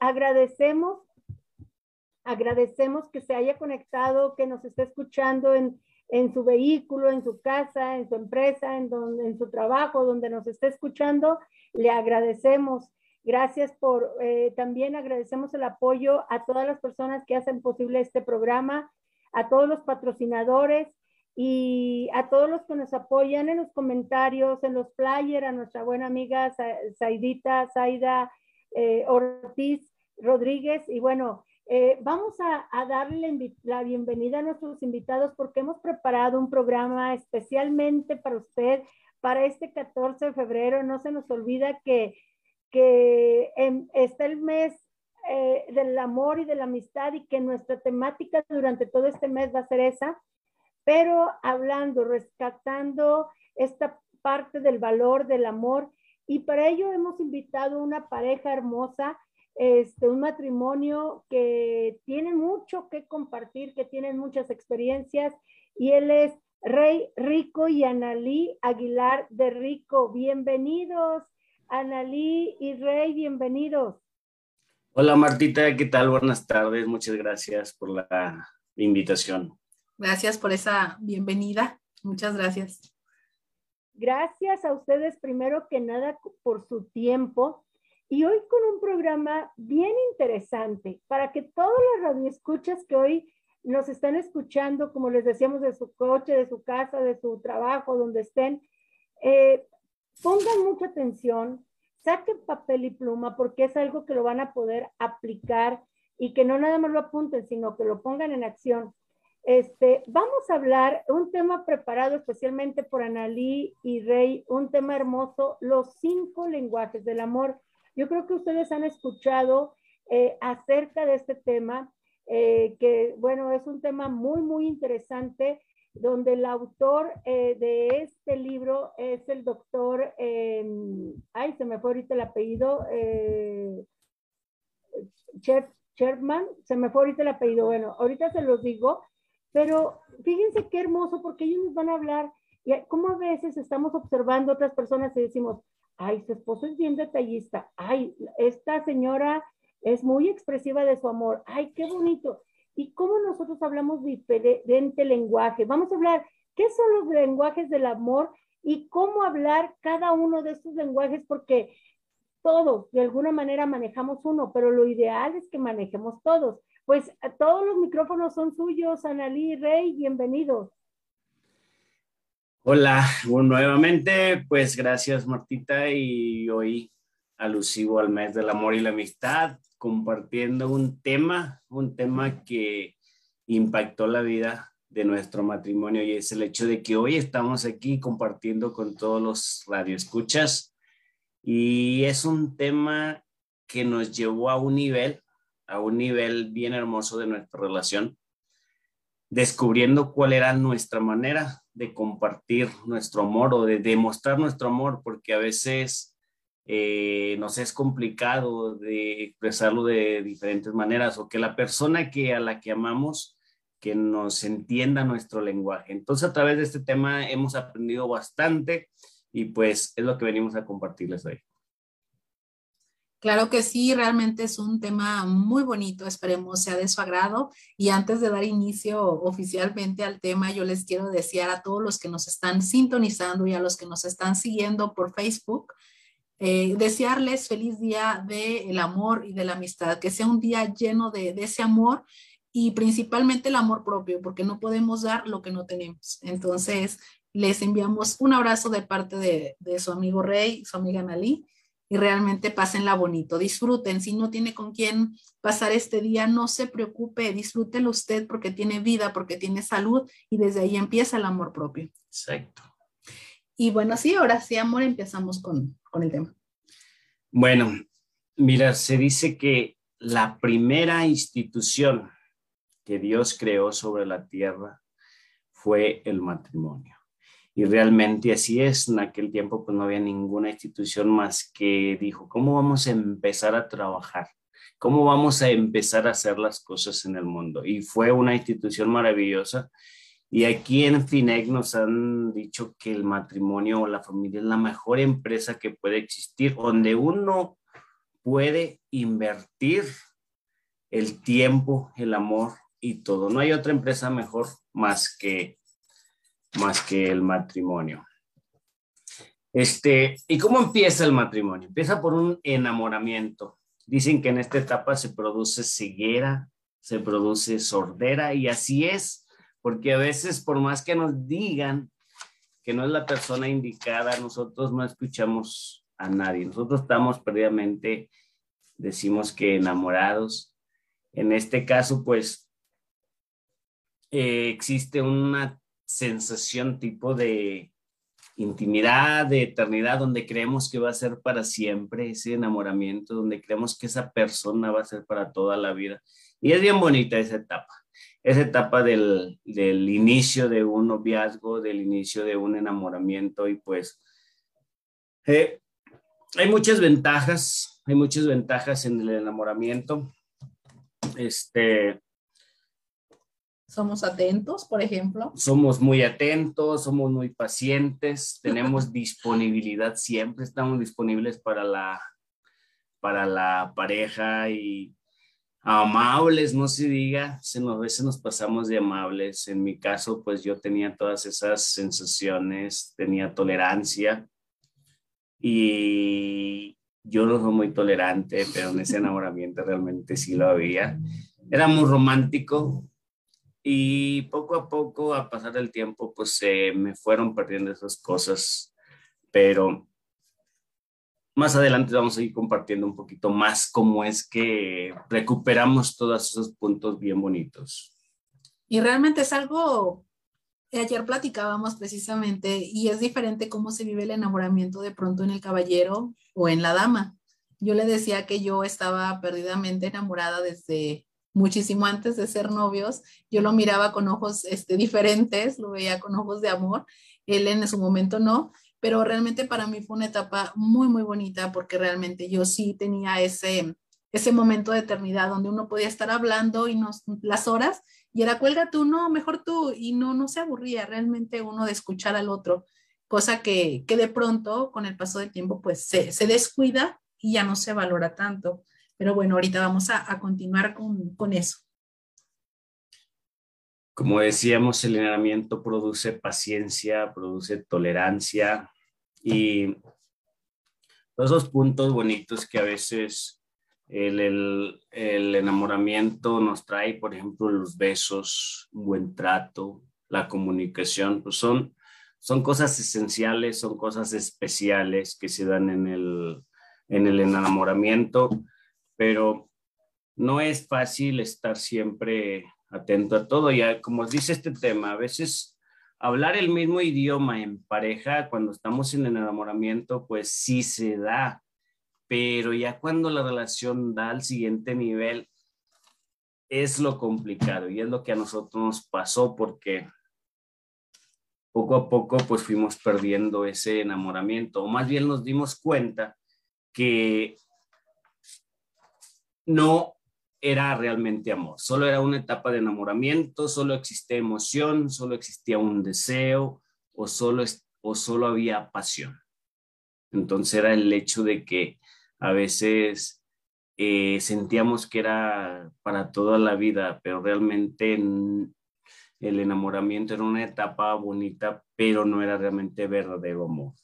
agradecemos, agradecemos que se haya conectado, que nos esté escuchando en, en su vehículo, en su casa, en su empresa, en, donde, en su trabajo, donde nos esté escuchando. Le agradecemos. Gracias por, eh, también agradecemos el apoyo a todas las personas que hacen posible este programa, a todos los patrocinadores y a todos los que nos apoyan en los comentarios, en los flyers, a nuestra buena amiga Saidita, Saida eh, Ortiz Rodríguez. Y bueno, eh, vamos a, darle la bienvenida a nuestros invitados porque hemos preparado un programa especialmente para usted para este 14 de febrero. No se nos olvida que que está el mes eh, del amor y de la amistad y que nuestra temática durante todo este mes va a ser esa, pero hablando, rescatando esta parte del valor del amor y para ello hemos invitado una pareja hermosa, este, un matrimonio que tiene mucho que compartir, que tienen muchas experiencias y él es Rey Rico y Analí Aguilar de Rico. Bienvenidos. Analí y Rey, bienvenidos. Hola Martita, ¿qué tal? Buenas tardes, muchas gracias por la invitación. Gracias por esa bienvenida, muchas gracias. Gracias a ustedes primero que nada por su tiempo y hoy con un programa bien interesante para que todos los radioescuchas que hoy nos están escuchando, como les decíamos, de su coche, de su casa, de su trabajo, donde estén, eh, pongan mucha atención, saquen papel y pluma porque es algo que lo van a poder aplicar y que no nada más lo apunten, sino que lo pongan en acción. Este, vamos a hablar un tema preparado especialmente por Analí y Rey, un tema hermoso, los cinco lenguajes del amor. Yo creo que ustedes han escuchado eh, acerca de este tema, eh, que bueno, es un tema muy, muy interesante donde el autor eh, de este libro es el doctor, em, ay, se me fue ahorita el apellido, eh, Sherman, se me fue ahorita el apellido, bueno, ahorita se los digo, pero fíjense qué hermoso porque ellos nos van a hablar y cómo a veces estamos observando otras personas y decimos, ay, su esposo es bien detallista, ay, esta señora es muy expresiva de su amor, ay, qué bonito y cómo nosotros hablamos diferente lenguaje. Vamos a hablar qué son los lenguajes del amor y cómo hablar cada uno de estos lenguajes, porque todos de alguna manera manejamos uno, pero lo ideal es que manejemos todos. Pues todos los micrófonos son suyos, Analí Rey, bienvenidos. Hola, nuevamente, pues gracias Martita y hoy alusivo al mes del amor y la amistad, compartiendo un tema, un tema que impactó la vida de nuestro matrimonio y es el hecho de que hoy estamos aquí compartiendo con todos los radioescuchas y es un tema que nos llevó a un nivel, a un nivel bien hermoso de nuestra relación, descubriendo cuál era nuestra manera de compartir nuestro amor o de demostrar nuestro amor, porque a veces eh, nos es complicado de expresarlo de diferentes maneras o que la persona que a la que amamos que nos entienda nuestro lenguaje. Entonces a través de este tema hemos aprendido bastante y pues es lo que venimos a compartirles hoy. Claro que sí, realmente es un tema muy bonito, esperemos sea de su agrado. Y antes de dar inicio oficialmente al tema, yo les quiero desear a todos los que nos están sintonizando y a los que nos están siguiendo por Facebook, eh, desearles feliz día del amor y de la amistad, que sea un día lleno de, ese amor y principalmente el amor propio, porque no podemos dar lo que no tenemos. Entonces, les enviamos un abrazo de parte de, su amigo Rey, su amiga Nalí, y realmente pásenla bonito, disfruten. Si no tiene con quién pasar este día, no se preocupe, disfrútelo usted porque tiene vida, porque tiene salud y desde ahí empieza el amor propio. Exacto. Y bueno, sí, ahora sí, amor, empezamos con, el tema. Bueno, mira, se dice que la primera institución que Dios creó sobre la tierra fue el matrimonio. Y realmente así es. En aquel tiempo pues no había ninguna institución más que dijo, ¿cómo vamos a empezar a trabajar? ¿Cómo vamos a empezar a hacer las cosas en el mundo? Y fue una institución maravillosa y aquí en FINEC nos han dicho que el matrimonio o la familia es la mejor empresa que puede existir, donde uno puede invertir el tiempo, el amor y todo. No hay otra empresa mejor más que, más que el matrimonio. Este, ¿Y cómo empieza el matrimonio? Empieza por un enamoramiento. Dicen que en esta etapa se produce ceguera, se produce sordera y así es, porque a veces por más que nos digan que no es la persona indicada, nosotros no escuchamos a nadie. Nosotros estamos perdidamente, decimos que enamorados. En este caso, pues, eh, existe una sensación tipo de intimidad, de eternidad, donde creemos que va a ser para siempre ese enamoramiento, donde creemos que esa persona va a ser para toda la vida. Y es bien bonita esa etapa, esa etapa del, del inicio de un noviazgo, del inicio de un enamoramiento y pues eh, hay muchas ventajas, hay muchas ventajas en el enamoramiento. Este, somos atentos, por ejemplo. Somos muy atentos, somos muy pacientes, tenemos disponibilidad siempre, estamos disponibles para la, para la pareja y amables, no se diga, se nos, a veces nos pasamos de amables. En mi caso, pues yo tenía todas esas sensaciones, tenía tolerancia y yo no soy muy tolerante, pero en ese enamoramiento realmente sí lo había. Era muy romántico, y poco a poco, a pasar el tiempo, pues se me fueron perdiendo esas cosas, pero más adelante vamos a ir compartiendo un poquito más cómo es que recuperamos todos esos puntos bien bonitos. Y realmente es algo, ayer platicábamos precisamente, y es diferente cómo se vive el enamoramiento de pronto en el caballero o en la dama. Yo le decía que yo estaba perdidamente enamorada desde muchísimo antes de ser novios, yo lo miraba con ojos este, diferentes, lo veía con ojos de amor, él en su momento no, pero realmente para mí fue una etapa muy, muy bonita porque realmente yo sí tenía ese, ese momento de eternidad donde uno podía estar hablando y nos, las horas y era cuelga tú, no, mejor tú, y no, no se aburría realmente uno de escuchar al otro, cosa que, que de pronto con el paso del tiempo pues se, se descuida y ya no se valora tanto. Pero bueno, ahorita vamos a, continuar con, eso. Como decíamos, el entrenamiento produce paciencia, produce tolerancia y todos esos puntos bonitos que a veces el, enamoramiento nos trae, por ejemplo, los besos, un buen trato, la comunicación, pues son, son cosas esenciales, son cosas especiales que se dan en el, en el enamoramiento pero no es fácil estar siempre atento a todo. Ya, como dice este tema, a veces hablar el mismo idioma en pareja cuando estamos en el enamoramiento, pues sí se da, pero ya cuando la relación da al siguiente nivel, es lo complicado y es lo que a nosotros nos pasó porque poco a poco pues fuimos perdiendo ese enamoramiento o más bien nos dimos cuenta que no era realmente amor, solo era una etapa de enamoramiento, solo existía emoción, solo existía un deseo o solo, o solo había pasión. Entonces era el hecho de que a veces eh, sentíamos que era para toda la vida, pero realmente el enamoramiento era una etapa bonita, pero no era realmente verdadero amor.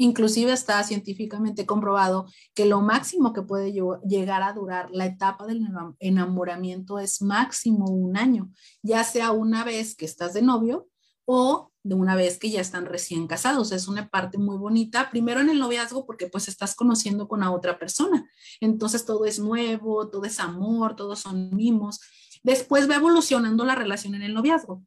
Inclusive está científicamente comprobado que lo máximo que puede llegar a durar la etapa del enamoramiento es máximo un año, ya sea una vez que estás de novio o de una vez que ya están recién casados. Es una parte muy bonita, primero en el noviazgo porque pues estás conociendo con a otra persona. Entonces todo es nuevo, todo es amor, todos son mimos. Después va evolucionando la relación en el noviazgo,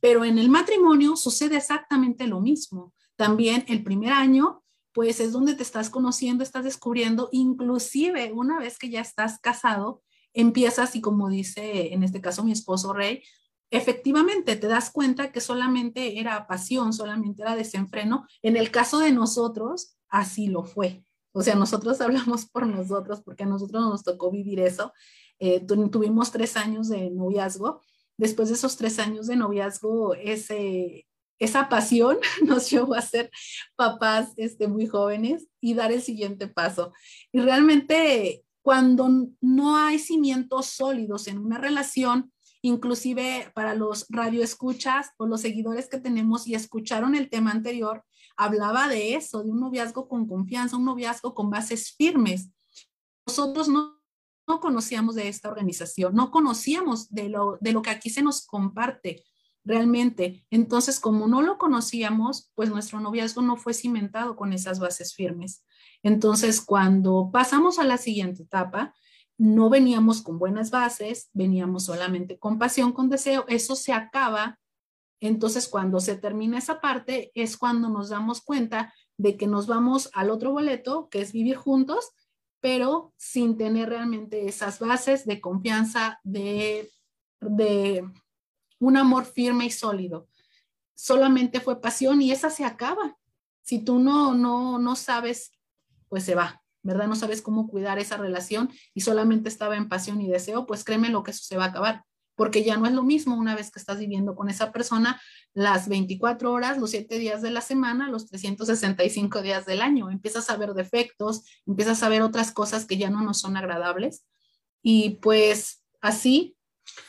pero en el matrimonio sucede exactamente lo mismo también el primer año, pues es donde te estás conociendo, estás descubriendo, inclusive una vez que ya estás casado, empiezas y como dice en este caso mi esposo Rey, efectivamente te das cuenta que solamente era pasión, solamente era desenfreno. En el caso de nosotros, así lo fue. O sea, nosotros hablamos por nosotros porque a nosotros nos tocó vivir eso. Eh, tuvimos tres años de noviazgo. Después de esos tres años de noviazgo, ese, esa pasión nos llevó a ser papás este, muy jóvenes y dar el siguiente paso. Y realmente cuando no hay cimientos sólidos en una relación, inclusive para los radioescuchas o los seguidores que tenemos y escucharon el tema anterior, hablaba de eso, de un noviazgo con confianza, un noviazgo con bases firmes. Nosotros no, no conocíamos de esta organización, no conocíamos de lo, de lo que aquí se nos comparte realmente. Entonces, como no lo conocíamos, pues nuestro noviazgo no fue cimentado con esas bases firmes. Entonces, cuando pasamos a la siguiente etapa, no veníamos con buenas bases, veníamos solamente con pasión, con deseo, eso se acaba. Entonces, cuando se termina esa parte, es cuando nos damos cuenta de que nos vamos al otro boleto, que es vivir juntos, pero sin tener realmente esas bases de confianza, de, un amor firme y sólido. Solamente fue pasión y esa se acaba. Si tú no, no, no sabes, pues se va. ¿verdad? No sabes cómo cuidar esa relación y solamente estaba en pasión y deseo, pues créeme lo que eso se va a acabar, porque ya no es lo mismo una vez que estás viviendo con esa persona las 24 horas, los 7 días de la semana, los 365 días del año. Empiezas a ver defectos, empiezas a ver otras cosas que ya no nos son agradables y pues así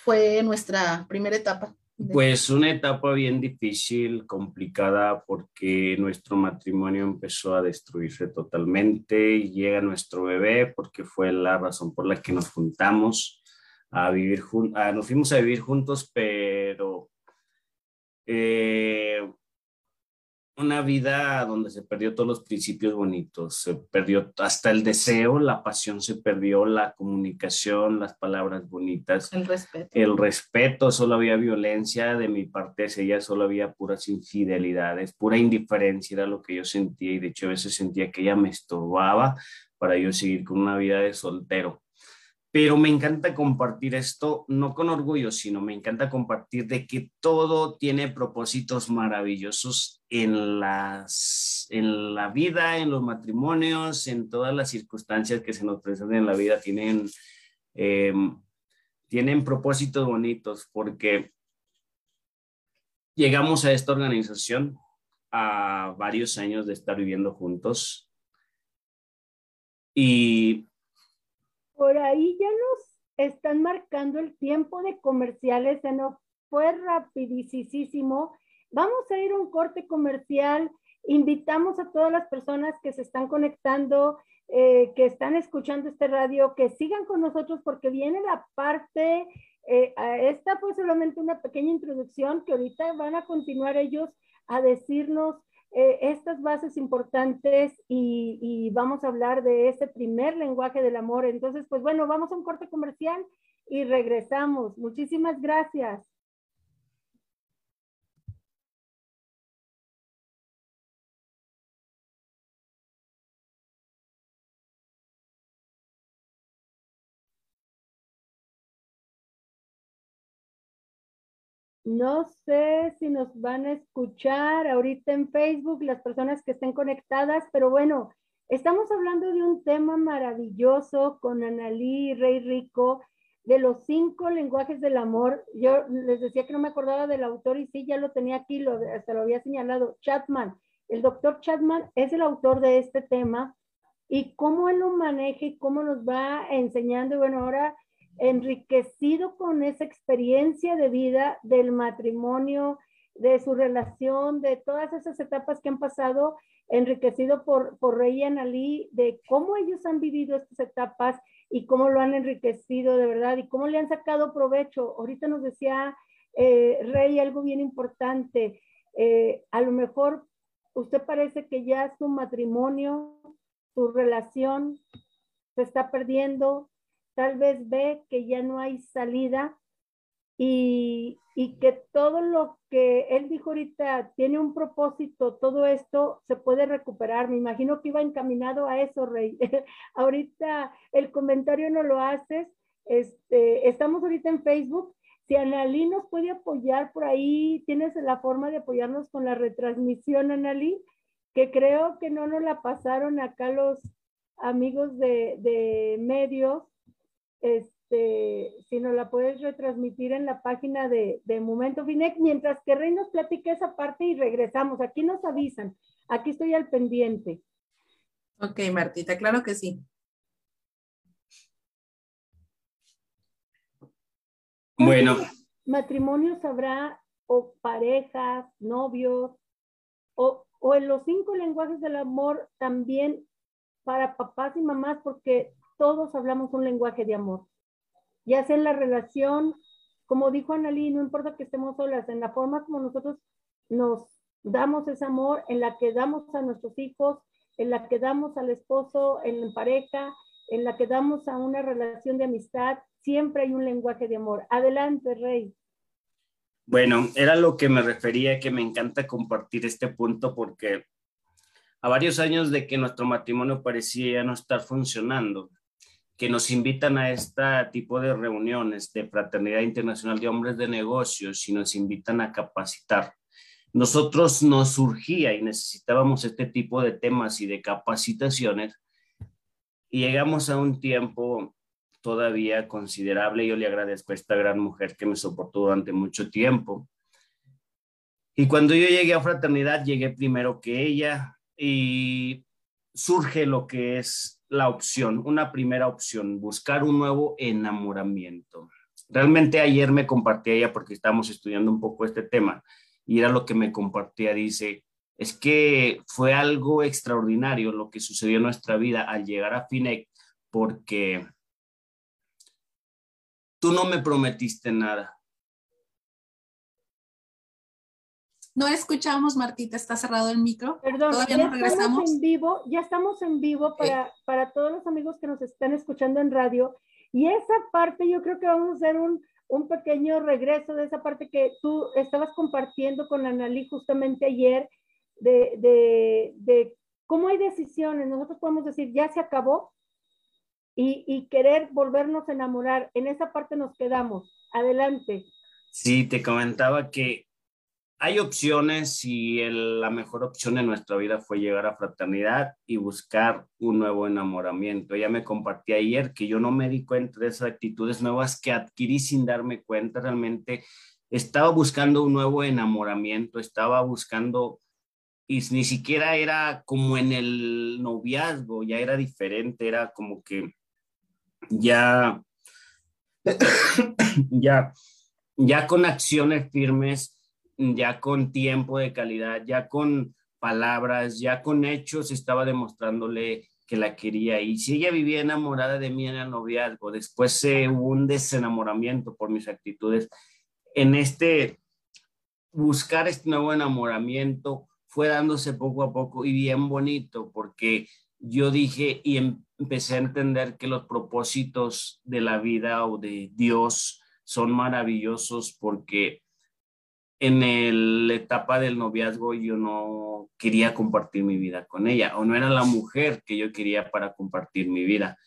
fue nuestra primera etapa. Pues una etapa bien difícil, complicada, porque nuestro matrimonio empezó a destruirse totalmente. Llega nuestro bebé porque fue la razón por la que nos juntamos a vivir juntos. Nos fuimos a vivir juntos, pero eh, una vida donde se perdió todos los principios bonitos, se perdió hasta el deseo, la pasión se perdió, la comunicación, las palabras bonitas. El respeto. El respeto, solo había violencia de mi parte hacia ella, solo había puras infidelidades, pura indiferencia era lo que yo sentía y de hecho a veces sentía que ella me estorbaba para yo seguir con una vida de soltero pero me encanta compartir esto, no con orgullo, sino me encanta compartir de que todo tiene propósitos maravillosos en, las, en la vida, en los matrimonios, en todas las circunstancias que se nos presentan en la vida, tienen, em, tienen propósitos bonitos, porque llegamos a esta organización a varios años de estar viviendo juntos. Y por ahí ya nos están marcando el tiempo de comerciales, se nos fue rapidísimo. Vamos a ir a un corte comercial. Invitamos a todas las personas que se están conectando, eh, que están escuchando este radio, que sigan con nosotros porque viene la parte, eh, esta fue solamente una pequeña introducción que ahorita van a continuar ellos a decirnos eh, estas bases importantes y, y, vamos a hablar de este primer lenguaje del amor. Entonces, pues bueno, vamos a un corte comercial y regresamos. Muchísimas gracias. No sé si nos van a escuchar ahorita en Facebook las personas que estén conectadas, pero bueno, estamos hablando de un tema maravilloso con Analí Rey Rico de los cinco lenguajes del amor. Yo les decía que no me acordaba del autor y sí, ya lo tenía aquí, lo, lo había señalado, Chapman. El doctor Chapman es el autor de este tema y cómo él lo maneja y cómo nos va enseñando. Y bueno, ahora enriquecido con esa experiencia de vida del matrimonio, de su relación, de todas esas etapas que han pasado, enriquecido por, por Rey y Analí, de cómo ellos han vivido estas etapas y cómo lo han enriquecido de verdad y cómo le han sacado provecho. Ahorita nos decía eh, Rey algo bien importante. Eh, a lo mejor usted parece que ya su matrimonio, su relación se está perdiendo, tal vez ve que ya no hay salida y, que todo lo que él dijo ahorita tiene un propósito, todo esto se puede recuperar. Me imagino que iba encaminado a eso, Rey. ahorita el comentario no lo haces. Este, estamos ahorita en Facebook. Si Analí nos puede apoyar por ahí, tienes la forma de apoyarnos con la retransmisión, Analí, que creo que no nos la pasaron acá los amigos de, de medios este, si nos la puedes retransmitir en la página de, de Momento Finec, mientras que Rey nos platique esa parte y regresamos. Aquí nos avisan, aquí estoy al pendiente. Ok, Martita, claro que sí. Bueno. Matrimonios habrá o parejas, novios, o, o en los cinco lenguajes del amor también para papás y mamás, porque todos hablamos un lenguaje de amor. Ya sea en la relación, como dijo Analí, no importa que estemos solas, en la forma como nosotros nos damos ese amor, en la que damos a nuestros hijos, en la que damos al esposo, en pareja, en la que damos a una relación de amistad, siempre hay un lenguaje de amor. Adelante, Rey. Bueno, era lo que me refería, que me encanta compartir este punto porque a varios años de que nuestro matrimonio parecía no estar funcionando, que nos invitan a este tipo de reuniones de Fraternidad Internacional de Hombres de Negocios y nos invitan a capacitar. Nosotros nos surgía y necesitábamos este tipo de temas y de capacitaciones y llegamos a un tiempo todavía considerable. Yo le agradezco a esta gran mujer que me soportó durante mucho tiempo. Y cuando yo llegué a fraternidad, llegué primero que ella y surge lo que es la opción, una primera opción, buscar un nuevo enamoramiento. Realmente ayer me compartí ella porque estábamos estudiando un poco este tema y era lo que me compartía. Dice, es que fue algo extraordinario lo que sucedió en nuestra vida al llegar a FINEC porque tú no me prometiste nada. No escuchamos, Martita, está cerrado el micro. Perdón, Todavía no regresamos. Estamos en vivo, ya estamos en vivo para, para todos los amigos que nos están escuchando en radio. Y esa parte yo creo que vamos a hacer un, un pequeño regreso de esa parte que tú estabas compartiendo con Analí justamente ayer, de, de, de cómo hay decisiones. Nosotros podemos decir, ya se acabó, y, querer volvernos a enamorar. En esa parte nos quedamos. Adelante. Sí, te comentaba que hay opciones y la mejor opción en nuestra vida fue llegar a fraternidad y buscar un nuevo enamoramiento. Ella me compartí ayer que yo no me di cuenta de esas actitudes nuevas que adquirí sin darme cuenta. Realmente estaba buscando un nuevo enamoramiento, estaba buscando y ni siquiera era como en el noviazgo, ya era diferente, era como que ya, ya, ya con acciones firmes, ya con tiempo de calidad, ya con palabras, ya con hechos, estaba demostrándole que la quería. Y si ella vivía enamorada de mí en el noviazgo, después se hubo un desenamoramiento por mis actitudes. En este buscar este nuevo enamoramiento fue dándose poco a poco y bien bonito, porque yo dije y empecé a entender que los propósitos de la vida o de Dios son maravillosos porque en la etapa del noviazgo yo no quería compartir mi vida con ella o no era la mujer que yo quería para compartir mi vida.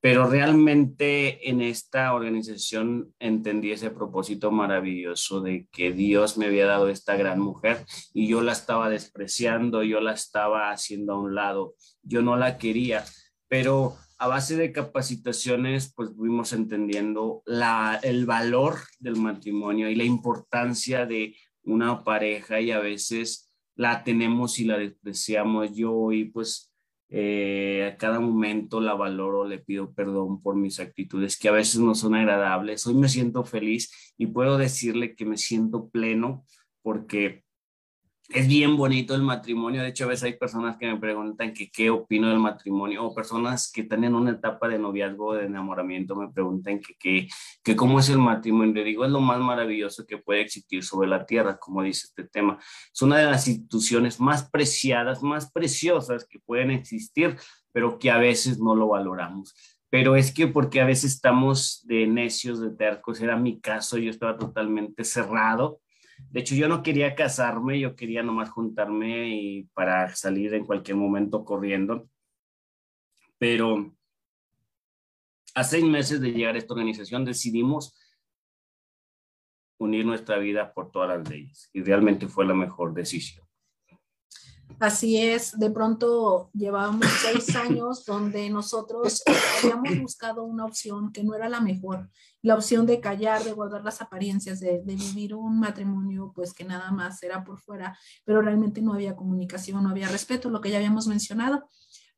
Pero realmente en esta organización entendí ese propósito maravilloso de que Dios me había dado esta gran mujer y yo la estaba despreciando, yo la estaba haciendo a un lado, yo no la quería, pero a base de capacitaciones pues fuimos entendiendo la, el valor del matrimonio y la importancia de una pareja y a veces la tenemos y la despreciamos. Yo y pues eh, a cada momento la valoro, le pido perdón por mis actitudes que a veces no son agradables. Hoy me siento feliz y puedo decirle que me siento pleno porque es bien bonito el matrimonio. De hecho, a veces hay personas que me preguntan que qué opino del matrimonio o personas que están en una etapa de noviazgo, de enamoramiento, me preguntan que, que, cómo es el matrimonio. Le digo, es lo más maravilloso que puede existir sobre la tierra, como dice este tema. Es una de las instituciones más preciadas, más preciosas que pueden existir, pero que a veces no lo valoramos pero es que porque a veces estamos de necios, de tercos, era mi caso, yo estaba totalmente cerrado de hecho, yo no quería casarme, yo quería nomás juntarme y para salir en cualquier momento corriendo. Pero a seis meses de llegar a esta organización decidimos unir nuestra vida por todas las leyes y realmente fue la mejor decisión. Así es, de pronto llevábamos seis años donde nosotros habíamos buscado una opción que no era la mejor, la opción de callar, de guardar las apariencias, de, vivir un matrimonio pues que nada más era por fuera, pero realmente no había comunicación, no había respeto, lo que ya habíamos mencionado.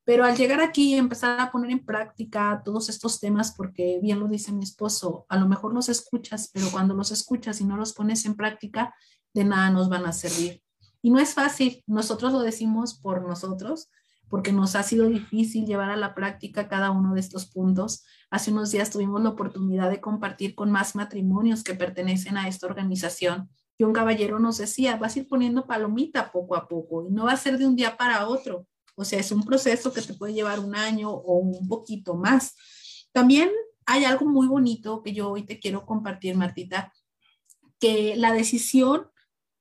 Pero al llegar aquí empezar a poner en práctica todos estos temas, porque bien lo dice mi esposo, a lo mejor los escuchas, pero cuando los escuchas y no los pones en práctica, de nada nos van a servir. Y no es fácil, nosotros lo decimos por nosotros, porque nos ha sido difícil llevar a la práctica cada uno de estos puntos. Hace unos días tuvimos la oportunidad de compartir con más matrimonios que pertenecen a esta organización y un caballero nos decía, vas a ir poniendo palomita poco a poco y no va a ser de un día para otro. O sea, es un proceso que te puede llevar un año o un poquito más. También hay algo muy bonito que yo hoy te quiero compartir, Martita, que la decisión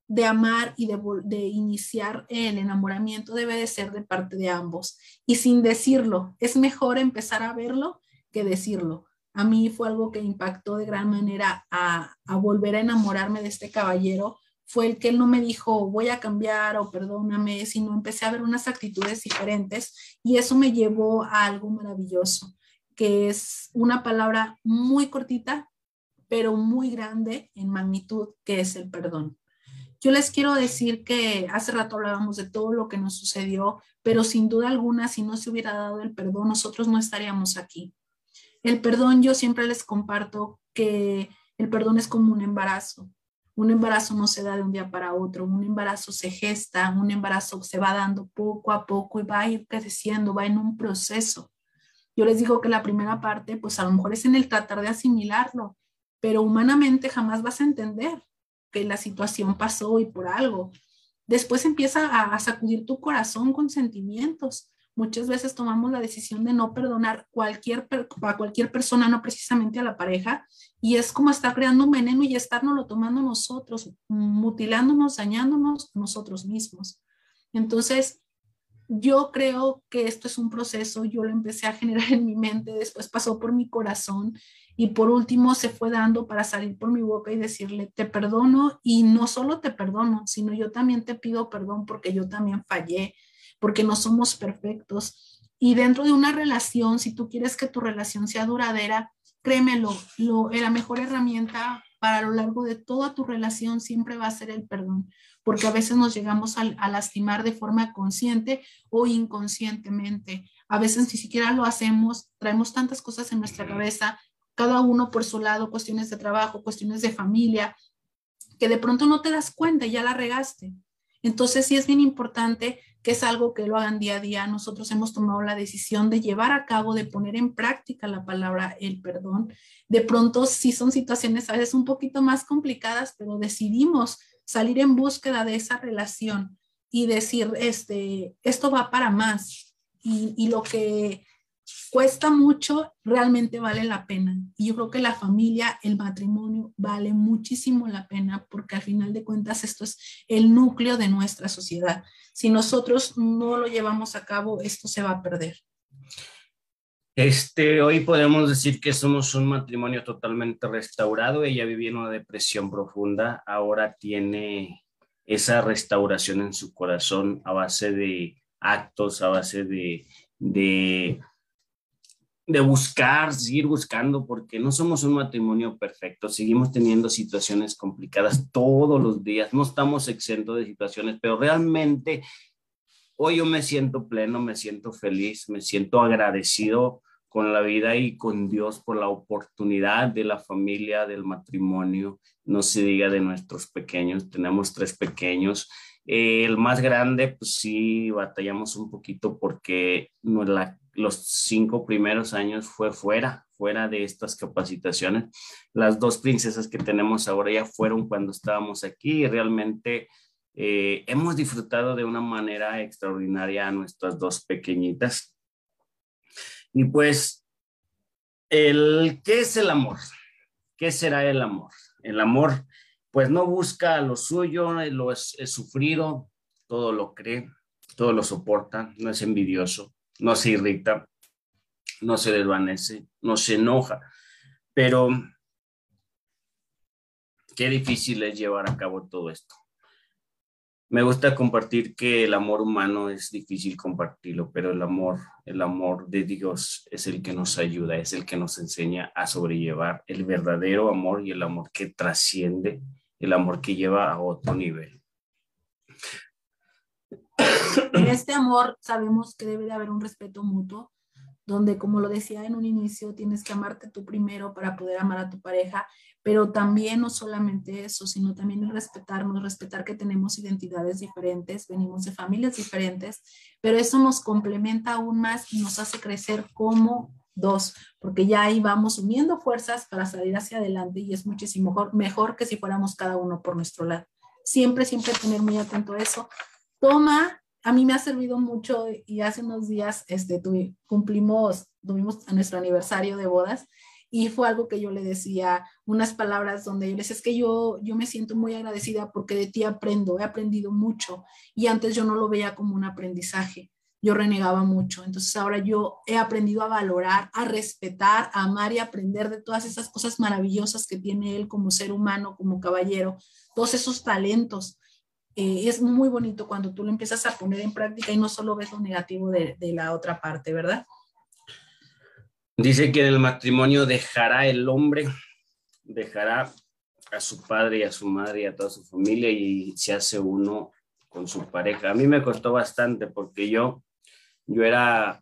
de amar y de, de, iniciar el enamoramiento debe de ser de parte de ambos. Y sin decirlo, es mejor empezar a verlo que decirlo. A mí fue algo que impactó de gran manera a, a volver a enamorarme de este caballero fue el que él no me dijo voy a cambiar o perdóname, sino empecé a ver unas actitudes diferentes y eso me llevó a algo maravilloso, que es una palabra muy cortita, pero muy grande en magnitud, que es el perdón. Yo les quiero decir que hace rato hablábamos de todo lo que nos sucedió, pero sin duda alguna, si no se hubiera dado el perdón, nosotros no estaríamos aquí. El perdón, yo siempre les comparto que el perdón es como un embarazo. Un embarazo no se da de un día para otro, un embarazo se gesta, un embarazo se va dando poco a poco y va a ir creciendo, va en un proceso. Yo les digo que la primera parte, pues a lo mejor es en el tratar de asimilarlo, pero humanamente jamás vas a entender que la situación pasó y por algo. Después empieza a, sacudir tu corazón con sentimientos Muchas veces tomamos la decisión de no perdonar cualquier, a cualquier persona, no precisamente a la pareja, y es como estar creando un veneno y lo tomando nosotros, mutilándonos, dañándonos nosotros mismos. Entonces, yo creo que esto es un proceso, yo lo empecé a generar en mi mente, después pasó por mi corazón y por último se fue dando para salir por mi boca y decirle, te perdono y no solo te perdono, sino yo también te pido perdón porque yo también fallé, porque no somos perfectos. Y dentro de una relación, si tú quieres que tu relación sea duradera, créemelo, lo, la mejor herramienta para lo largo de toda tu relación siempre va a ser el perdón, porque a veces nos llegamos a, a lastimar de forma consciente o inconscientemente. A veces ni siquiera lo hacemos, traemos tantas cosas en nuestra cabeza, cada uno por su lado, cuestiones de trabajo, cuestiones de familia, que de pronto no te das cuenta y ya la regaste. Entonces sí es bien importante que es algo que lo hagan día a día. Nosotros hemos tomado la decisión de llevar a cabo, de poner en práctica la palabra el perdón. De pronto sí son situaciones a veces un poquito más complicadas, pero decidimos salir en búsqueda de esa relación y decir, este, esto va para más. Y, y lo que cuesta mucho, realmente vale la pena. Y yo creo que la familia, el matrimonio, vale muchísimo la pena porque al final de cuentas esto es el núcleo de nuestra sociedad. Si nosotros no lo llevamos a cabo, esto se va a perder. Este, hoy podemos decir que somos un matrimonio totalmente restaurado. Ella vivía en una depresión profunda, ahora tiene esa restauración en su corazón a base de actos, a base de, de de buscar, seguir buscando, porque no somos un matrimonio perfecto, seguimos teniendo situaciones complicadas todos los días, no estamos exentos de situaciones, pero realmente hoy yo me siento pleno, me siento feliz, me siento agradecido con la vida y con Dios por la oportunidad de la familia, del matrimonio, no se diga de nuestros pequeños, tenemos tres pequeños. el más grande, pues sí, batallamos un poquito porque no, la los cinco primeros años fue fuera, fuera de estas capacitaciones. Las dos princesas que tenemos ahora ya fueron cuando estábamos aquí y realmente eh, hemos disfrutado de una manera extraordinaria a nuestras dos pequeñitas. Y pues, el, ¿qué es el amor? ¿Qué será el amor? El amor, pues no busca lo suyo, lo es sufrido, todo lo cree, todo lo soporta, no es envidioso, no se irrita, no se desvanece, no se enoja, pero qué difícil es llevar a cabo todo esto. Me gusta compartir que el amor humano es difícil compartirlo, pero el amor, el amor de Dios es el que nos ayuda, es el que nos enseña a sobrellevar el verdadero amor y el amor que trasciende, el amor que lleva a otro nivel. En este amor sabemos que debe de haber un respeto mutuo, donde, como lo decía en un inicio, tienes que amarte tú primero para poder amar a tu pareja, pero también no solamente eso, sino también el respetarnos, respetar que tenemos identidades diferentes, venimos de familias diferentes, pero eso nos complementa aún más y nos hace crecer como dos, porque ya ahí vamos uniendo fuerzas para salir hacia adelante y es muchísimo mejor, mejor que si fuéramos cada uno por nuestro lado. Siempre, siempre tener muy atento a eso. Toma a mí me ha servido mucho y hace unos días este, cumplimos, tuvimos nuestro aniversario de bodas y fue algo que yo le decía, unas palabras donde yo le decía, es que yo, yo me siento muy agradecida porque de ti aprendo, he aprendido mucho y antes yo no lo veía como un aprendizaje, yo renegaba mucho, entonces ahora yo he aprendido a valorar, a respetar, a amar y aprender de todas esas cosas maravillosas que tiene él como ser humano, como caballero, todos esos talentos eh, es muy bonito cuando tú lo empiezas a poner en práctica y no solo ves lo negativo de, de la otra parte, ¿verdad? Dice que en el matrimonio dejará el hombre, dejará a su padre y a su madre y a toda su familia y se hace uno con su pareja. A mí me costó bastante porque yo, yo era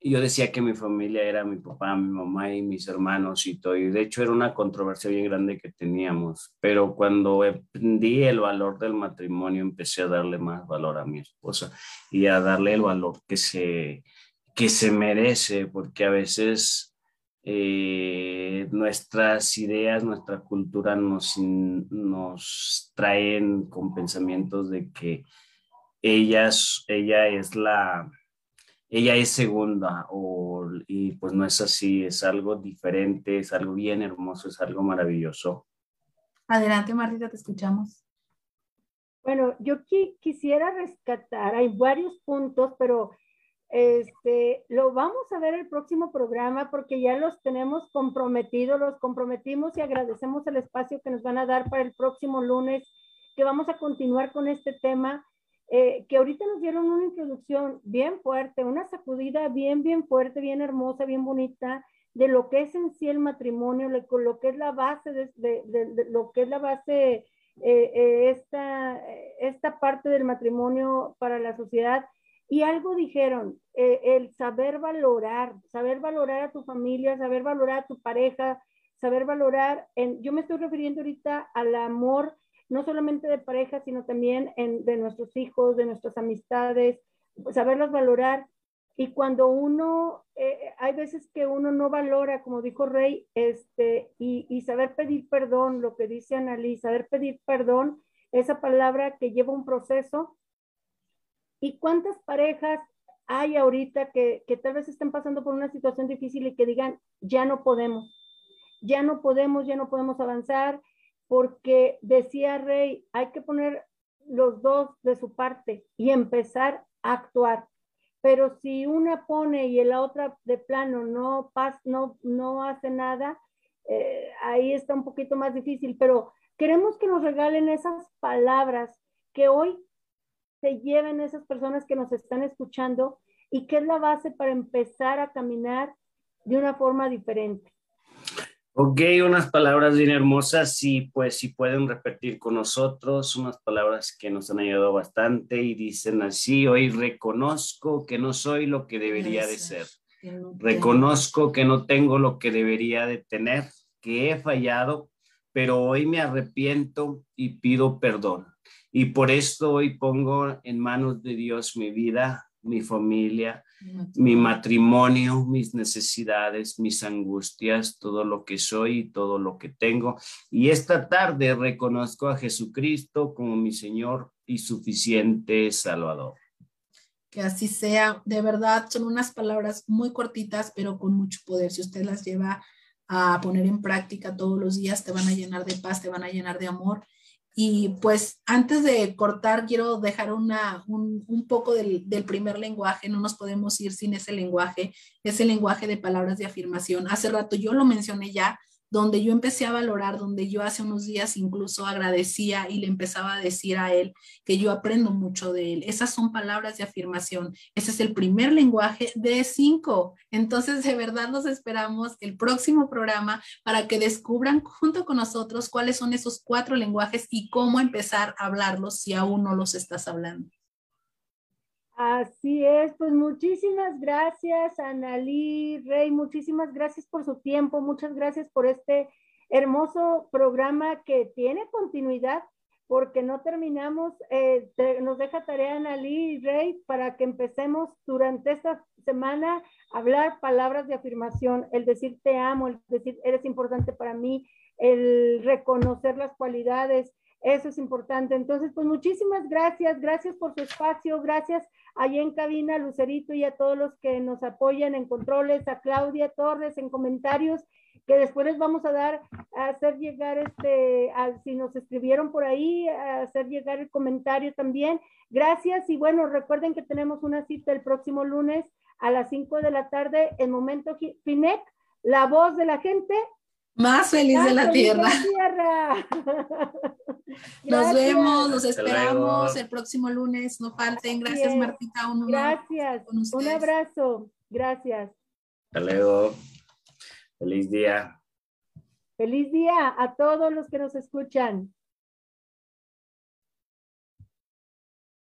yo decía que mi familia era mi papá, mi mamá y mis hermanos y todo. Y de hecho era una controversia bien grande que teníamos. Pero cuando aprendí el valor del matrimonio, empecé a darle más valor a mi esposa y a darle el valor que se, que se merece, porque a veces eh, nuestras ideas, nuestra cultura nos, nos traen con pensamientos de que ellas, ella es la ella es segunda o, y pues no es así, es algo diferente, es algo bien hermoso, es algo maravilloso. Adelante, Martita, te escuchamos. Bueno, yo quisiera rescatar, hay varios puntos, pero este, lo vamos a ver el próximo programa porque ya los tenemos comprometidos, los comprometimos y agradecemos el espacio que nos van a dar para el próximo lunes, que vamos a continuar con este tema eh, que ahorita nos dieron una introducción bien fuerte, una sacudida bien, bien fuerte, bien hermosa, bien bonita, de lo que es en sí el matrimonio, lo, que es la base de, lo que es la base, eh, eh, esta, esta parte del matrimonio para la sociedad. Y algo dijeron, el saber valorar, saber valorar a tu familia, saber valorar a tu pareja, saber valorar, en, yo me estoy refiriendo ahorita al amor no solamente de pareja, sino también de nuestros hijos, de nuestras amistades, saberlas valorar. Y cuando uno, eh, hay veces que uno no valora, como dijo Rey, este, y, saber pedir perdón, lo que dice Annalí, saber pedir perdón, esa palabra que lleva un proceso. ¿Y cuántas parejas hay ahorita que, que tal vez estén pasando por una situación difícil y que digan, ya no podemos, ya no podemos, ya no podemos avanzar, porque decía Rey, hay que poner los dos de su parte y empezar a actuar. Pero si una pone y la otra de plano no, no, no hace nada, eh, ahí está un poquito más difícil. Pero queremos que nos regalen esas palabras que hoy se lleven esas personas que nos están escuchando y que es la base para empezar a caminar de una forma diferente. Ok, unas palabras bien hermosas y pues si pueden repetir con nosotros, unas palabras que nos han ayudado bastante y dicen así, hoy reconozco que no soy lo que debería de ser. Reconozco que no tengo lo que debería de tener, que he fallado, pero hoy me arrepiento y pido perdón. Y por esto hoy pongo en manos de Dios mi vida, mi familia, mi matrimonio, mis necesidades, mis angustias, todo lo que soy y todo lo que tengo. Y esta tarde reconozco a Jesucristo como mi Señor y suficiente Salvador. Que así sea. De verdad, son unas palabras muy cortitas, pero con mucho poder. Si usted las lleva a poner en práctica todos los días, te van a llenar de paz, te van a llenar de amor y pues antes de cortar, quiero dejar una, un, un poco del, del, primer lenguaje, no nos podemos ir sin ese lenguaje, ese lenguaje de palabras de afirmación. Hace rato yo lo mencioné ya, donde yo empecé a valorar, donde yo hace unos días incluso agradecía y le empezaba a decir a él que yo aprendo mucho de él. Esas son palabras de afirmación. Ese es el primer lenguaje de cinco. Entonces, de verdad los esperamos el próximo programa para que descubran junto con nosotros cuáles son esos cuatro lenguajes y cómo empezar a hablarlos si aún no los estás hablando. Así es, pues muchísimas gracias, Analí, Rey, muchísimas gracias por su tiempo, muchas gracias por este hermoso programa que tiene continuidad, porque no terminamos, eh, nos deja tarea Analí y Rey para que empecemos durante esta semana a hablar palabras de afirmación, el decir te amo, el decir eres importante para mí, el reconocer las cualidades, eso es importante. Entonces, pues muchísimas gracias, gracias por su espacio, gracias allá en cabina, Lucerito y a todos los que nos apoyan en controles, a Claudia Torres en comentarios, que después les vamos a dar, a hacer llegar este, si nos escribieron por ahí, a hacer llegar el comentario también. Gracias y bueno, recuerden que tenemos una cita el próximo lunes a las 5 de la tarde en Momento FINEC, la voz de la gente más feliz de la tierra. nos vemos, nos esperamos el próximo lunes. No falten. Gracias, Martita. Un Gracias. Un abrazo. Gracias. Hasta luego. Feliz día. Feliz día a todos los que nos escuchan.